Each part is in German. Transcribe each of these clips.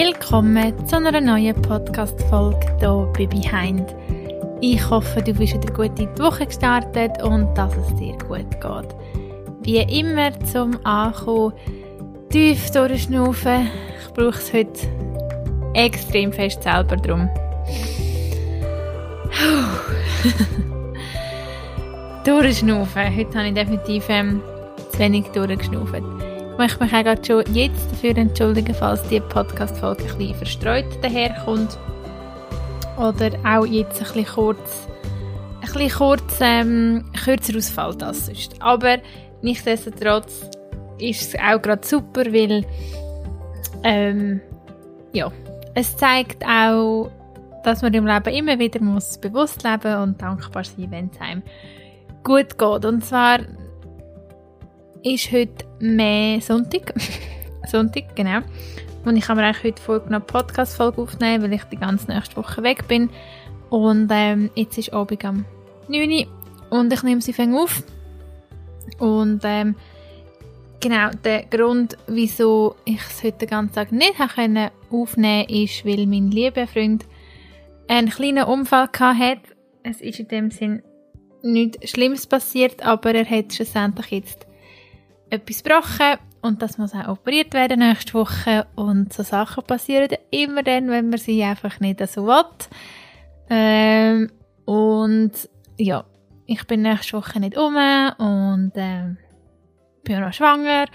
Willkommen zu einer neuen Podcast-Folge hier bei Behind. Ich hoffe, du bist wieder gut in die Woche gestartet und dass es dir gut geht. Wie immer zum Ankommen, tief durchschnaufen. Ich brauche es heute extrem fest selber drum. durchschnaufen. Heute habe ich definitiv ähm, zu wenig durchgeschnauft. Möchte mich auch schon jetzt dafür entschuldigen, falls die Podcast-Folge ein bisschen verstreut daherkommt. Oder auch jetzt ein bisschen kurz, ein bisschen kurz ähm, kürzer ausfällt als sonst. Aber nichtsdestotrotz ist es auch gerade super, weil ähm, ja, es zeigt auch, dass man im Leben immer wieder muss bewusst leben und dankbar sein, wenn es einem gut geht. Und zwar ist heute mehr Sonntag. Sonntag, genau. Und ich habe mir eigentlich heute vorgenommen, Podcast-Folge aufnehmen, weil ich die ganze nächste Woche weg bin. Und ähm, jetzt ist Abend am 9 Uhr und ich nehme sie fängt auf. Und ähm, genau, der Grund, wieso ich es heute den ganzen Tag nicht aufnehmen konnte, ist, weil mein lieber Freund einen kleinen Unfall hatte. Es ist in dem Sinn nichts Schlimmes passiert, aber er hat schlussendlich jetzt etwas gebrochen und das muss auch operiert werden nächste Woche. Und so Sachen passieren immer dann, wenn man sie einfach nicht so will. Ähm, und ja, ich bin nächste Woche nicht um und ähm, bin noch schwanger.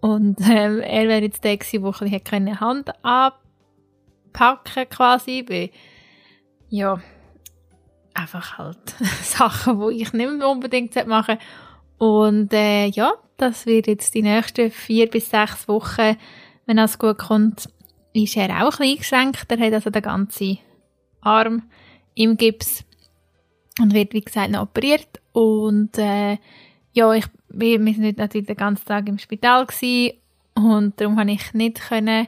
Und ähm, er wäre jetzt der gewesen, wo ich keine Hand anpacken quasi, weil ja, einfach halt Sachen, die ich nicht unbedingt machen Und äh, ja, das wird jetzt die nächsten vier bis sechs Wochen, wenn alles gut kommt, ist er auch ein bisschen eingeschränkt. Er hat also den ganzen Arm im Gips und wird, wie gesagt, noch operiert. Und äh, ja, ich, wir sind natürlich den ganzen Tag im Spital gewesen, und darum konnte ich nicht können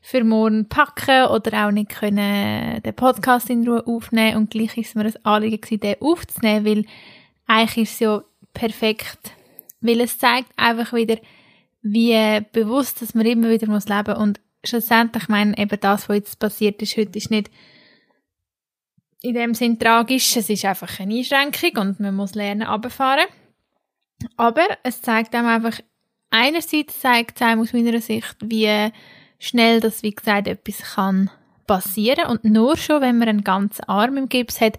für morgen packen oder auch nicht können den Podcast in Ruhe aufnehmen und gleich ist mir ein Anliegen gewesen, den aufzunehmen, weil eigentlich ist es ja perfekt, weil es zeigt einfach wieder, wie bewusst, dass man immer wieder muss leben und schlussendlich, ich meine, eben das, was jetzt passiert ist heute, ist nicht in dem Sinn tragisch, es ist einfach eine Einschränkung und man muss lernen, runterfahren. Aber es zeigt einem einfach, einerseits zeigt es einem aus meiner Sicht, wie schnell, dass wie gesagt etwas kann passieren. Und nur schon, wenn man einen ganzen Arm im Gips hat,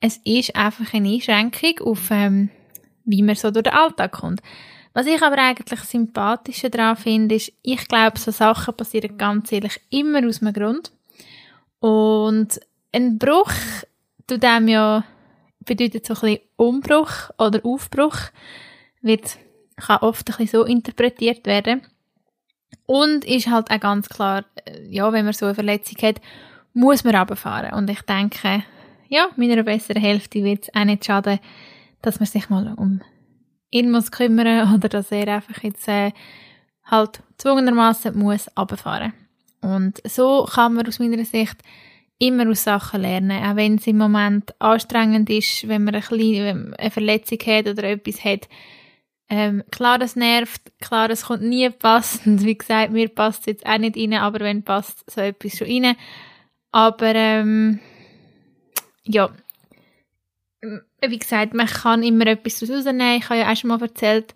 es ist einfach eine Einschränkung auf, ähm, wie man so durch den Alltag kommt. Was ich aber eigentlich sympathischer daran finde, ist, ich glaube, so Sachen passieren ganz ehrlich immer aus einem Grund. Und ein Bruch, tut dem ja, bedeutet so ein bisschen Umbruch oder Aufbruch, wird, kann oft ein bisschen so interpretiert werden. Und ist halt auch ganz klar, äh, ja, wenn man so eine Verletzung hat, muss man runterfahren. Und ich denke, ja, meiner besseren Hälfte wird es auch nicht schaden, dass man sich mal um ihn muss kümmern oder dass er einfach jetzt äh, halt zwungenermaßen muss runterfahren. Und so kann man aus meiner Sicht immer aus Sachen lernen, auch wenn es im Moment anstrengend ist, wenn man eine, kleine, eine Verletzung hat oder etwas hat, ähm, klar, das nervt, klar, es kommt nie passend. Wie gesagt, mir passt es jetzt auch nicht rein, aber wenn passt so etwas schon rein. Aber ähm, ja, wie gesagt, man kann immer etwas rausnehmen. Ich habe ja auch schon mal erzählt,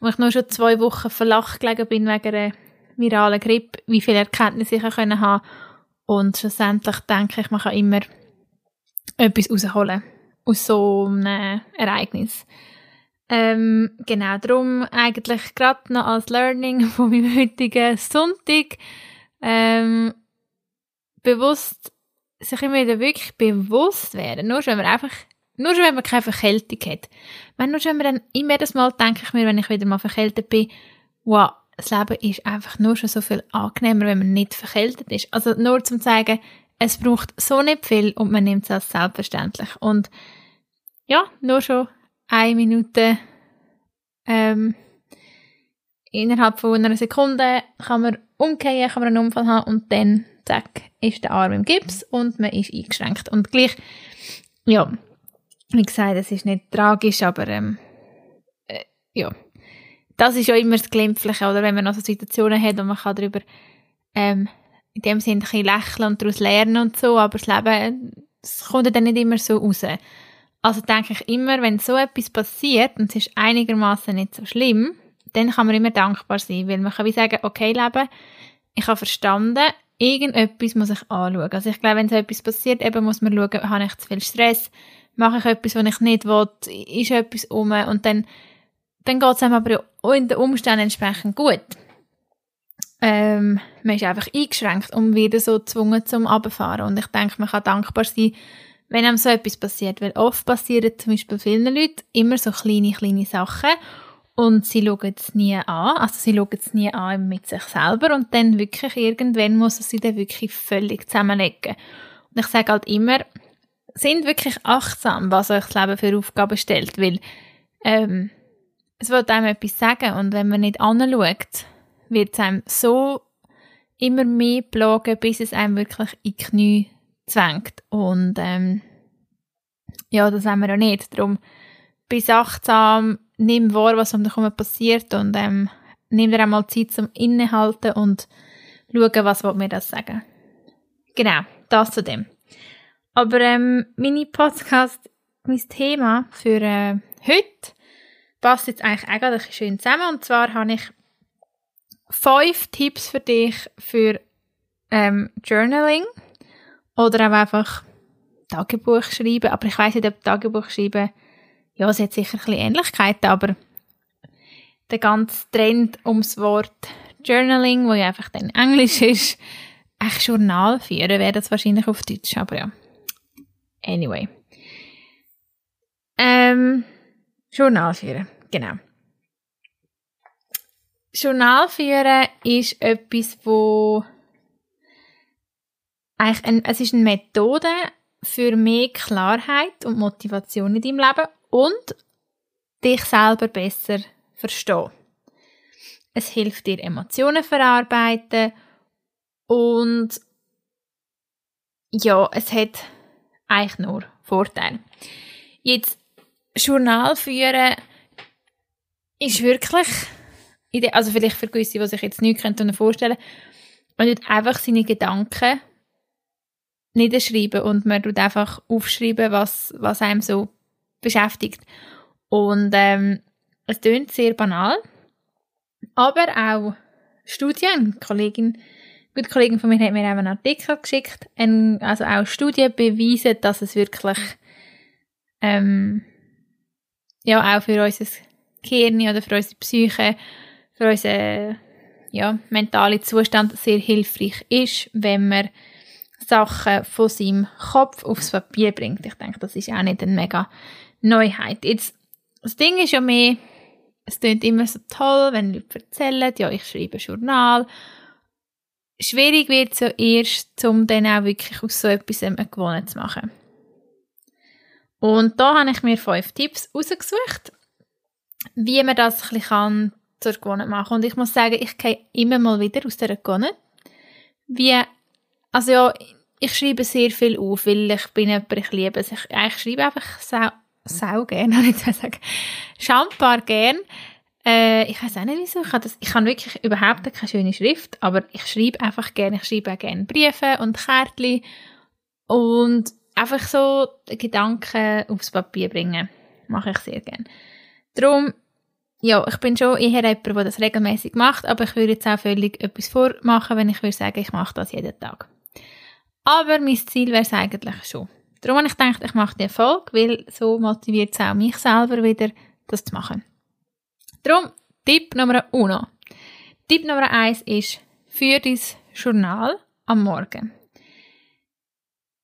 wo ich nur schon zwei Wochen verlacht gelegen bin wegen einer viralen Grippe, wie viele Erkenntnisse ich haben konnte. Und schlussendlich denke ich, man kann immer etwas rausholen aus so einem Ereignis. Ähm, genau, darum eigentlich gerade noch als Learning von meinem heutigen Sonntag ähm, bewusst, sich immer wieder wirklich bewusst werden. Nur wenn man einfach, nur schon, wenn man keine Verkältung hat. Wenn nur schon, wenn man dann immer das Mal denke ich mir, wenn ich wieder mal verkältet bin, wow, das Leben ist einfach nur schon so viel angenehmer, wenn man nicht verkältet ist. Also nur zum zeigen, es braucht so nicht viel und man nimmt es als selbstverständlich. Und ja, nur schon eine Minute ähm, innerhalb von einer Sekunde kann man umkehren, kann man einen Unfall haben und dann, zack, ist der Arm im Gips und man ist eingeschränkt. Und gleich, ja, wie gesagt, es ist nicht tragisch, aber ähm, äh, ja, das ist ja immer das Glimpfliche, oder wenn man noch so Situationen hat und man kann darüber ähm, in dem Sinne ein bisschen lächeln und daraus lernen und so, aber das Leben, es kommt dann nicht immer so raus. Also denke ich immer, wenn so etwas passiert und es ist einigermaßen nicht so schlimm, dann kann man immer dankbar sein, weil man kann wie sagen, okay, Leben, ich habe verstanden, irgendetwas muss ich anschauen. Also ich glaube, wenn so etwas passiert, eben muss man schauen, habe ich zu viel Stress, mache ich etwas, was ich nicht will, ist etwas um und dann, dann geht es einem aber auch in den Umständen entsprechend gut. Ähm, man ist einfach eingeschränkt und wieder so gezwungen zum Abfahren. Und ich denke, man kann dankbar sein, wenn einem so etwas passiert. Weil oft passieren zum Beispiel vielen Leuten immer so kleine, kleine Sachen und sie schauen es nie an. Also sie schauen es nie an mit sich selber und dann wirklich irgendwann muss sie dann wirklich völlig zusammenlegen. Und ich sage halt immer, sind wirklich achtsam, was euch das Leben für Aufgaben stellt, weil ähm, es wird einem etwas sagen und wenn man nicht anschaut, wird es einem so immer mehr plagen, bis es einem wirklich in die Knie zwängt. Und ähm, ja, das haben wir ja nicht. Darum bis achtsam, nimm wahr, was um dich herum passiert und ähm, nimm dir einmal Zeit zum Innehalten und schauen, was mir das sagen. Genau, das zu dem. Aber ähm, meine Podcast, mein Thema für äh, heute passt jetzt eigentlich eigentlich schön zusammen. Und zwar habe ich fünf Tipps für dich für ähm, Journaling oder auch einfach Tagebuch schreiben. Aber ich weiß nicht, ob Tagebuch schreiben, ja, es hat sicher ein bisschen Ähnlichkeiten, aber der ganze Trend ums Wort Journaling, wo ja einfach dann Englisch ist, eigentlich Journal führen, wäre das wahrscheinlich auf Deutsch, aber ja. Anyway. Ähm, Journal führen, genau. Journal führen ist etwas, wo eigentlich ein, es ist eine Methode für mehr Klarheit und Motivation in deinem Leben und dich selber besser verstehen. Es hilft dir Emotionen verarbeiten und ja, es hat eigentlich nur Vorteile. Jetzt Journal führen ist wirklich, also vielleicht für gewisse, die sich jetzt nicht vorstellen können, man tut einfach seine Gedanken niederschreiben und man tut einfach aufschreiben, was, was einem so beschäftigt. Und ähm, es klingt sehr banal, aber auch Studien, Kollegin, eine gute Kollegin von mir hat mir auch einen Artikel geschickt, ein, also auch Studien beweisen, dass es wirklich ähm, ja auch für unser Gehirn oder für unsere Psyche, für unseren ja, mentalen Zustand sehr hilfreich ist, wenn man Sachen von seinem Kopf aufs Papier bringt. Ich denke, das ist auch nicht eine mega Neuheit. Jetzt, das Ding ist ja mehr, es klingt immer so toll, wenn Leute erzählen, ja, ich schreibe ein Journal. Schwierig wird es ja erst, um dann auch wirklich aus so etwas eine Gewohnheit zu machen. Und da habe ich mir fünf Tipps rausgesucht, wie man das ein bisschen zur Gewohnheit machen kann. Und ich muss sagen, ich gehe immer mal wieder aus dieser Gewohnheit. Wie, also ja, ich schreibe sehr viel auf, weil ich bin jemand, ich liebe es. Ich, ich schreibe einfach sau, sau gern, habe ich sagen. Schambar gern. Äh, ich weiß auch nicht wieso. Ich habe, das, ich habe wirklich überhaupt keine schöne Schrift, aber ich schreibe einfach gern. Ich schreibe auch gerne Briefe und Kärtchen und einfach so Gedanken aufs Papier bringen. Mache ich sehr gern. Darum, ja, ich bin schon eher jemand, der das regelmäßig macht, aber ich würde jetzt auch völlig etwas vormachen, wenn ich würde sagen, ich mache das jeden Tag. Aber mein Ziel wäre es eigentlich schon. Darum habe ich gedacht, ich mache den Erfolg, weil so motiviert es auch mich selber wieder, das zu machen. Darum, Tipp Nummer uno. Tipp Nummer eins ist, für dein Journal am Morgen.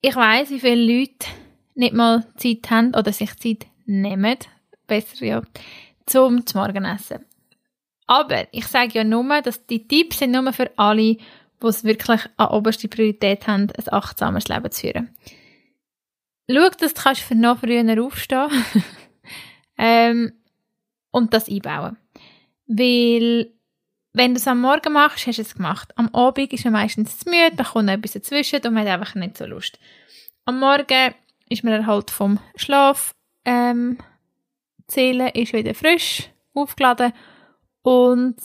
Ich weiß, wie viele Leute nicht mal Zeit haben oder sich Zeit nehmen, besser ja, zum Morgenessen. Aber ich sage ja nur, dass die Tipps sind nur für alle, die es wirklich an oberste Priorität haben, ein achtsames Leben zu führen. Schau, dass du für noch früher aufstehen ähm, und das einbauen. Weil, wenn du es am Morgen machst, hast du es gemacht. Am Abend ist man meistens zu müde, da kommt noch etwas dazwischen und man hat einfach nicht so Lust. Am Morgen ist man halt vom Schlaf ähm, zählen, ist wieder frisch, aufgeladen und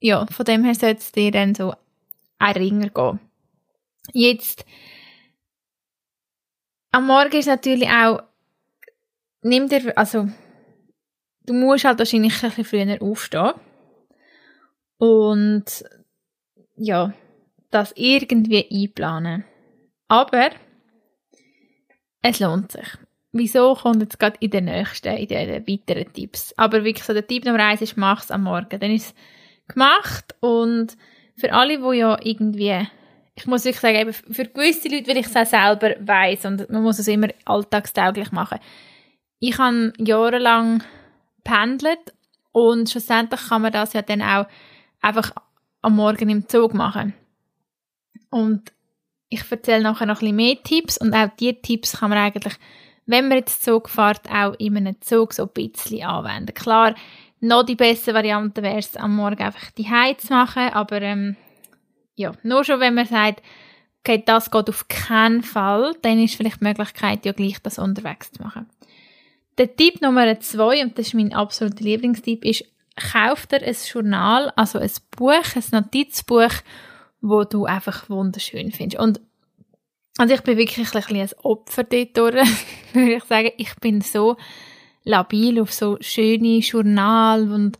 ja, von dem her sollte es dir dann so ein gehen. Jetzt, am Morgen ist natürlich auch, nimm dir, also, du musst halt wahrscheinlich ein bisschen früher aufstehen. Und, ja, das irgendwie einplanen. Aber, es lohnt sich. Wieso kommt jetzt gerade in den nächsten, in den weiteren Tipps. Aber wirklich so der Tipp Nummer eins ist, mach es am Morgen. Dann ist es gemacht und für alle, die ja irgendwie, ich muss wirklich sagen, eben für gewisse Leute, weil ich es auch selber weiss und man muss es immer alltagstauglich machen. Ich habe jahrelang pendelt und schlussendlich kann man das ja dann auch einfach am Morgen im Zug machen. Und ich erzähle nachher noch ein mehr Tipps und auch diese Tipps kann man eigentlich wenn man jetzt Zug fährt, auch in einem Zug so ein bisschen anwenden. Klar, noch die beste Variante wäre es, am Morgen einfach die Heiz zu machen, aber ähm, ja, nur schon wenn man sagt, okay, das geht auf keinen Fall, dann ist vielleicht die Möglichkeit, ja gleich das unterwegs zu machen. Der Tipp Nummer zwei, und das ist mein absoluter Lieblingstipp, ist, kauf dir ein Journal, also ein Buch, ein Notizbuch, wo du einfach wunderschön findest. Und also ich bin wirklich ein, ein Opfer dort würde ich sagen. Ich bin so labil auf so schöne Journal und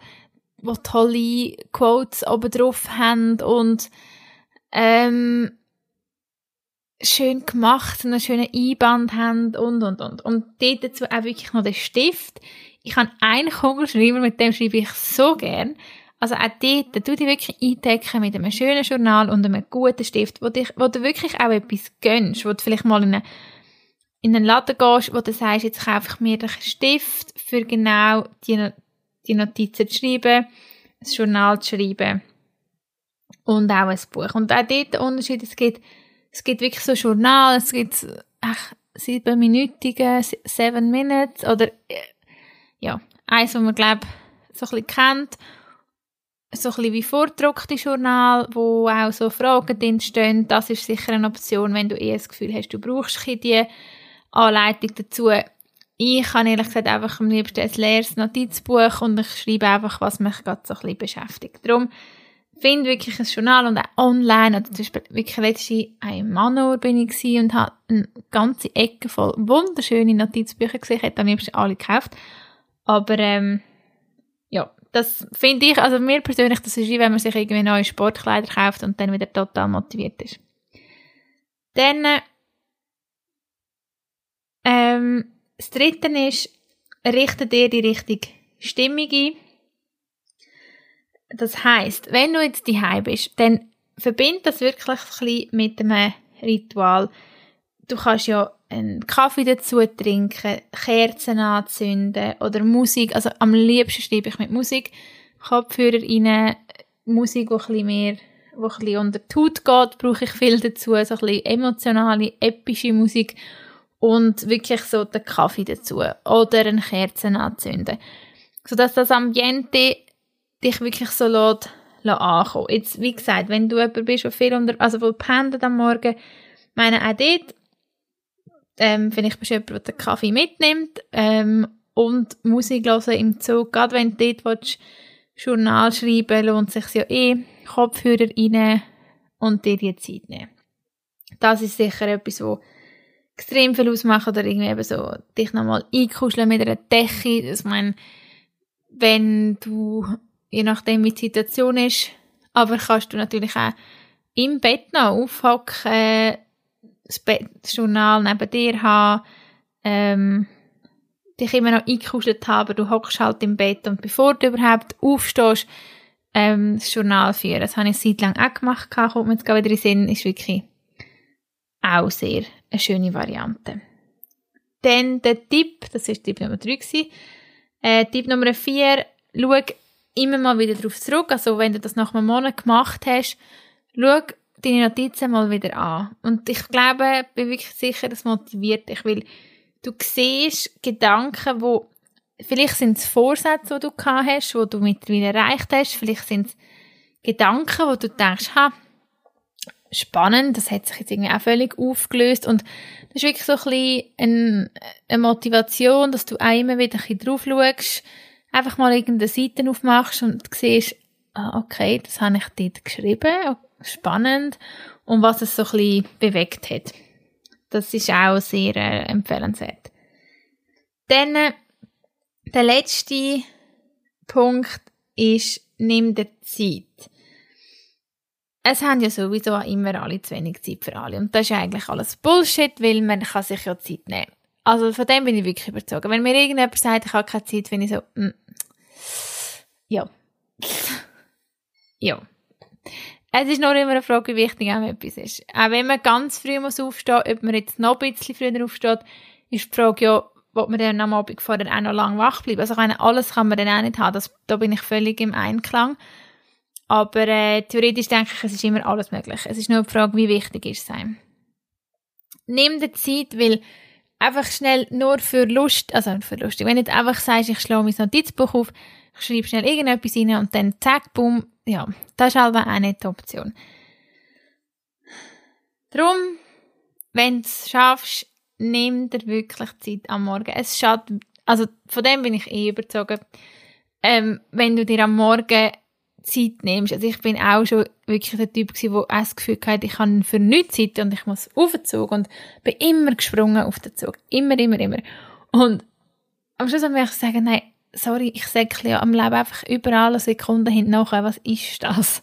wo tolle Quotes oben drauf haben und ähm, schön gemacht einen schönen Einband haben und, und, und. Und dort dazu auch wirklich noch den Stift. Ich habe einen Kugelschreiber, mit dem schreibe ich so gern. Also auch dort, du dich wirklich eindecken mit einem schönen Journal und einem guten Stift, wo, dich, wo du wirklich auch etwas gönnst, wo du vielleicht mal in, eine, in einen Laden gehst, wo du sagst, jetzt kaufe ich mir einen Stift für genau die, die Notizen zu schreiben, ein Journal zu schreiben und auch ein Buch. Und auch dort der Unterschied, es gibt, es gibt wirklich so Journal, es gibt ach, siebenminütige, seven minutes oder äh, ja, eins, was man glaube so ein bisschen kennt so ein bisschen wie vorgedruckte Journal, wo auch so Fragen drin stehen. Das ist sicher eine Option, wenn du eher das Gefühl hast, du brauchst die Anleitung dazu. Ich habe ehrlich gesagt einfach am liebsten ein leeres Notizbuch und ich schreibe einfach, was mich gerade so ein bisschen beschäftigt. Darum finde wirklich ein Journal und auch online, oder zum Beispiel wirklich letztes ein Manor bin ich und habe eine ganze Ecke voll wunderschöne Notizbücher gesehen. Ich hätte am liebsten alle gekauft. Aber ähm, ja, das finde ich, also mir persönlich, das ist wie wenn man sich irgendwie neue Sportkleider kauft und dann wieder total motiviert ist. Dann, ähm, das dritte ist, richte dir die richtige Stimmung ein. Das heisst, wenn du jetzt daheim bist, dann verbind das wirklich ein bisschen mit einem Ritual. Du kannst ja einen Kaffee dazu trinken, Kerzen anzünden oder Musik. Also am liebsten schreibe ich mit Musik. Kopfhörer rein, Musik, die ein bisschen mehr wo ein bisschen unter die Haut geht, brauche ich viel dazu. So ein bisschen emotionale, epische Musik und wirklich so den Kaffee dazu oder eine Kerzen anzünden. Sodass das Ambiente dich wirklich so lässt, lässt ankommen. Jetzt, wie gesagt, wenn du jemand bist, der viel unter, also wo pendelt am Morgen, meine auch dort ähm, vielleicht bist du jemand, der den Kaffee mitnimmt ähm, und Musik hören im Zug. Gerade wenn du dort willst, Journal schreiben lohnt sich ja eh. Kopfhörer rein und dir die Zeit nehmen. Das ist sicher etwas, wo extrem viel ausmacht oder irgendwie eben so dich nochmal einkuscheln mit einer Decke. Ich meine, wenn du, je nachdem wie die Situation ist, aber kannst du natürlich auch im Bett noch aufhocken, das Journal neben dir haben, ähm, dich immer noch eingekuschelt haben, du hockst halt im Bett und bevor du überhaupt aufstehst, ähm, das Journal führen. Das habe ich seit lang auch gemacht, kommt mir jetzt wieder in Sinn, ist wirklich auch sehr eine schöne Variante. Dann der Tipp, das ist Tipp Nummer 3 gewesen. Äh, Tipp Nummer 4, schau immer mal wieder darauf zurück, also wenn du das nach einem Monat gemacht hast, schau deine Notizen mal wieder an. Und ich glaube, bin wirklich sicher, das motiviert dich, weil du siehst Gedanken, wo vielleicht sind es Vorsätze, die du gehabt hast, die du mittlerweile erreicht hast, vielleicht sind es Gedanken, wo du denkst, ha, spannend, das hat sich jetzt irgendwie auch völlig aufgelöst. Und das ist wirklich so ein bisschen eine Motivation, dass du auch immer wieder ein bisschen drauf schaust, einfach mal irgendeine Seite aufmachst und siehst, ah, okay, das habe ich dort geschrieben, spannend und was es so ein bisschen bewegt hat. Das ist auch sehr äh, empfehlenswert. Dann äh, der letzte Punkt ist, nimm dir Zeit. Es haben ja sowieso immer alle zu wenig Zeit für alle. Und das ist eigentlich alles Bullshit, weil man kann sich ja Zeit nehmen. Also von dem bin ich wirklich überzeugt. Wenn mir irgendjemand sagt, ich habe keine Zeit, finde ich so, mm, ja. ja. Es ist nur immer eine Frage, wie wichtig einem etwas ist. Auch wenn man ganz früh muss aufstehen, ob man jetzt noch ein bisschen früher aufsteht, ist die Frage ja, ob man dann am Abend vorher auch noch lange wach bleiben. Also meine, alles kann man dann auch nicht haben. Das, da bin ich völlig im Einklang. Aber äh, theoretisch denke ich, es ist immer alles möglich. Es ist nur die Frage, wie wichtig ist es einem. Nimm dir Zeit, weil einfach schnell nur für Lust, also für lustig, wenn du jetzt einfach sagst, ich schlage mein Notizbuch auf, ich schreibe schnell irgendetwas rein und dann zack, bumm, ja, das ist halt auch nicht die Option. Darum, wenn du es schaffst, nimm dir wirklich Zeit am Morgen. Es schadet, also von dem bin ich eh überzeugt. Ähm, wenn du dir am Morgen Zeit nimmst. Also ich bin auch schon wirklich der Typ gewesen, der das Gefühl hatte, ich habe für nichts Zeit und ich muss auf den Zug und bin immer gesprungen auf den Zug. Immer, immer, immer. Und am Schluss habe ich sagen, nein, sorry, ich säckle ja am Leben einfach überall eine Sekunde hinten was ist das?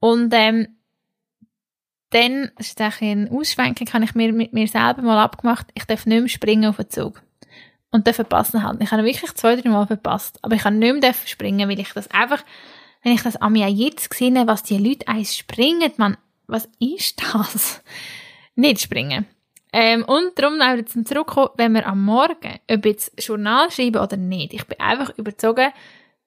Und ähm, dann, das ist ein Ausschwenken, habe ich mir mit mir selber mal abgemacht, ich darf nicht mehr springen auf den Zug. Und dann verpassen halt. Ich habe wirklich zwei, drei Mal verpasst. Aber ich habe nicht mehr springen, weil ich das einfach, wenn ich das an mir jetzt sehe, was die Leute eins springen, man, was ist das? Nicht springen. Ähm, und darum wieder zum Zurückkommen, wenn wir am Morgen, ob jetzt Journal schreiben oder nicht, ich bin einfach überzogen,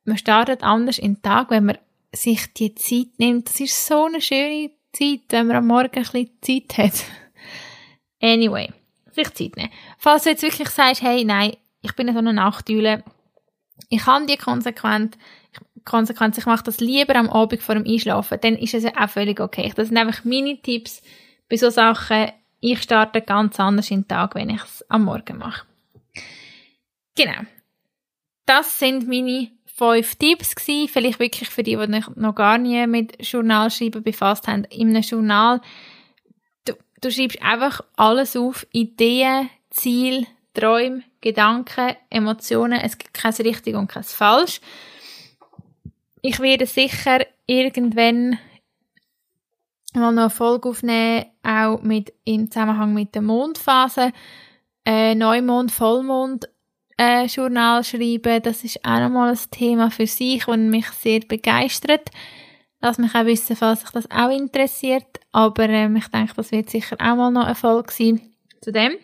man startet anders in den Tag, wenn man sich die Zeit nimmt. Das ist so eine schöne Zeit, wenn man am Morgen ein bisschen Zeit hat. Anyway, sich Zeit nehmen. Falls du jetzt wirklich sagst, hey, nein, ich bin so eine Nachtüle, ich kann die konsequent, Konsequenz, ich mache das lieber am Abend vor dem Einschlafen, dann ist es ja auch völlig okay. Das sind einfach meine Tipps bei so Sachen, ich starte ganz anders in den Tag, wenn ich es am Morgen mache. Genau. Das sind meine fünf Tipps gewesen. Vielleicht wirklich für die, die noch gar nie mit Journalschreiben befasst haben. In einem Journal, du, du schreibst einfach alles auf. Ideen, Ziel, Träume, Gedanken, Emotionen. Es gibt kein richtig und kein falsch. Ich werde sicher irgendwann mal noch eine Folge aufnehmen, auch mit, im Zusammenhang mit der Mondphase. Äh, Neumond, Vollmond äh, Journal schreiben, das ist auch nochmal ein Thema für sich und mich sehr begeistert. Lass mich auch wissen, falls sich das auch interessiert. Aber ähm, ich denke, das wird sicher auch mal noch ein Folge sein zu dem.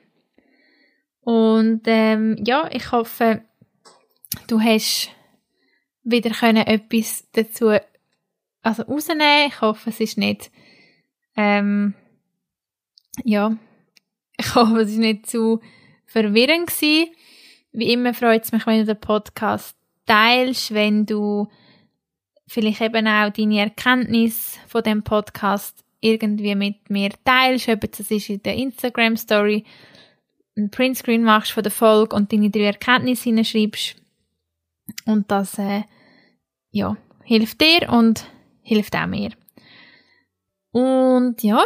Und ähm, ja, ich hoffe, du hast wieder können etwas dazu also rausnehmen. Ich hoffe, es ist nicht ähm, ja, ich hoffe, es war nicht zu verwirrend gewesen. Wie immer freut es mich, wenn du den Podcast teilst, wenn du vielleicht eben auch deine Erkenntnis von dem Podcast irgendwie mit mir teilst, ob das ist in der Instagram Story, ein Printscreen machst von der Folge und deine drei Erkenntnisse hineinschreibst. Und das, äh, ja, hilft dir und hilft auch mir. Und ja,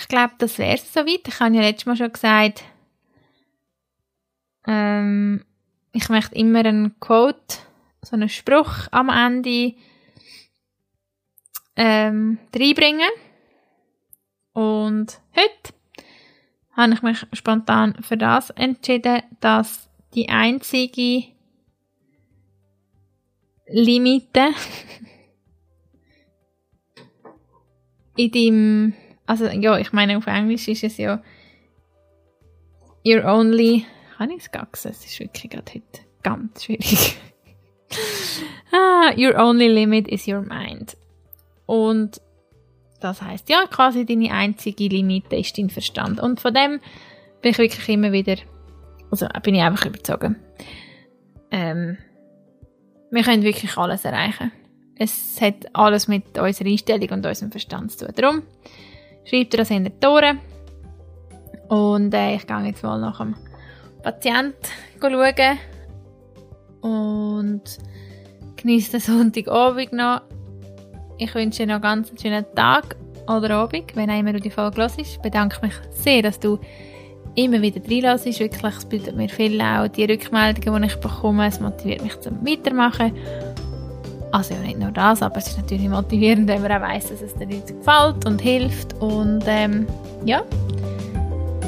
ich glaube, das wäre es soweit. Ich habe ja letztes Mal schon gesagt, ähm, ich möchte immer einen Quote, so einen Spruch am Ende ähm, reinbringen. Und heute habe ich mich spontan für das entschieden, dass die einzige Limite in deinem, also ja, ich meine auf Englisch ist es ja You're only, kann ich es gaxen? Es ist wirklich gerade heute ganz schwierig. ah, your only limit is your mind. Und das heißt ja, quasi deine einzige Limite ist dein Verstand. Und von dem bin ich wirklich immer wieder, also bin ich einfach überzogen. Ähm, wir können wirklich alles erreichen. Es hat alles mit unserer Einstellung und unserem Verstand zu tun. Darum schreibt ihr das in die Tore. Und äh, ich gehe jetzt mal nach dem Patient schauen. Und genieße den Sonntagabend noch. Ich wünsche noch einen ganz schönen Tag oder Abend, wenn auch immer du die Folge hörst. Ich bedanke mich sehr, dass du immer wieder reinlässt. Wirklich, es bedeutet mir viel auch die Rückmeldungen, die ich bekomme. Es motiviert mich zum Weitermachen. Also ja, nicht nur das, aber es ist natürlich motivierend, wenn man auch weiss, dass es den Leuten gefällt und hilft. Und ähm, ja,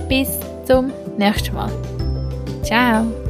bis zum nächsten Mal. Ciao!